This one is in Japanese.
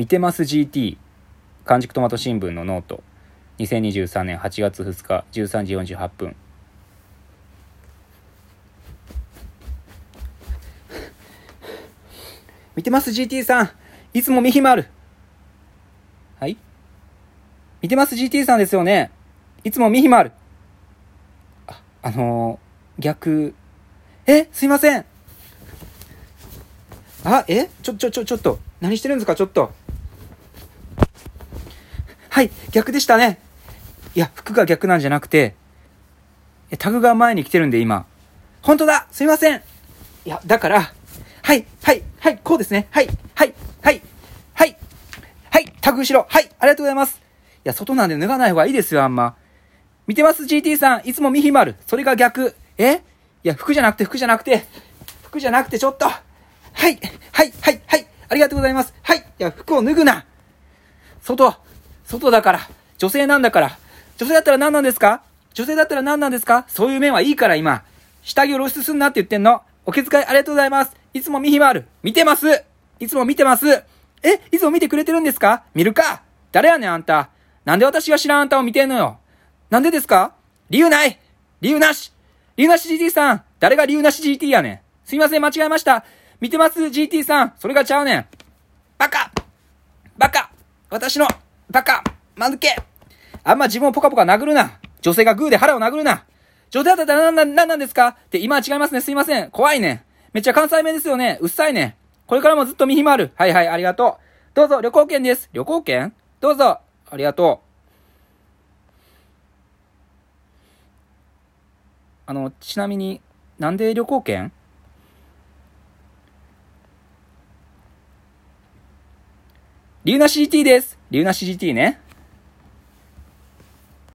見てます GT 完熟トマト新聞のノート。2023年8月2日13時48分。見てます GT さん。いつも見暇ある。はい。見てます GT さんですよね。いつも見暇ある。あ、あのー、逆、えすいません。あ、え？ちょ、ちょ、ちょ、ちょっと、何してるんですか？ちょっと。はい、逆でしたね。いや、服が逆なんじゃなくて、タグが前に来てるんで今。本当だすいませんいや、だから、はい、はい、はい、こうですね。はい、はい、はい、はい、はい、タグ後ろ。はい、ありがとうございます。いや、外なんで脱がない方がいいですよ、あんま。見てます ?GT さん。いつも見ひまる。それが逆。え？いや、服じゃなくて、服じゃなくて、服じゃなくて、ちょっと。はい、はい、はい、はい。ありがとうございます。はい。いや、服を脱ぐな。外、外だから。女性なんだから。女性だったら何なんですか？女性だったら何なんですか？そういう面はいいから今。下着を露出すんなって言ってんの。お気遣いありがとうございます。いつも見ひまる。見てます。いつも見てます。え？いつも見てくれてるんですか？見るか。誰やねんあんた。なんで私が知らんあんたを見てんのよ。なんでですか？理由ない。理由なし。理由なし GT さん。誰が理由なし GT やねん。すいません、間違えました。見てます GT さん。それがちゃうねん。バカ。バカ。私の。バカ間抜けあんま自分をポカポカ殴るな女性がグーで腹を殴るな女性だったら何なん、なんですか？って今は違いますね。すいません。怖いね。めっちゃ関西弁ですよね。うっさいね。これからもずっと見ひまる。はいはい、ありがとう。どうぞ、旅行券です。旅行券？どうぞ。ありがとう。あの、ちなみに、なんで旅行券？リューナ CT です。リューナ CT ね。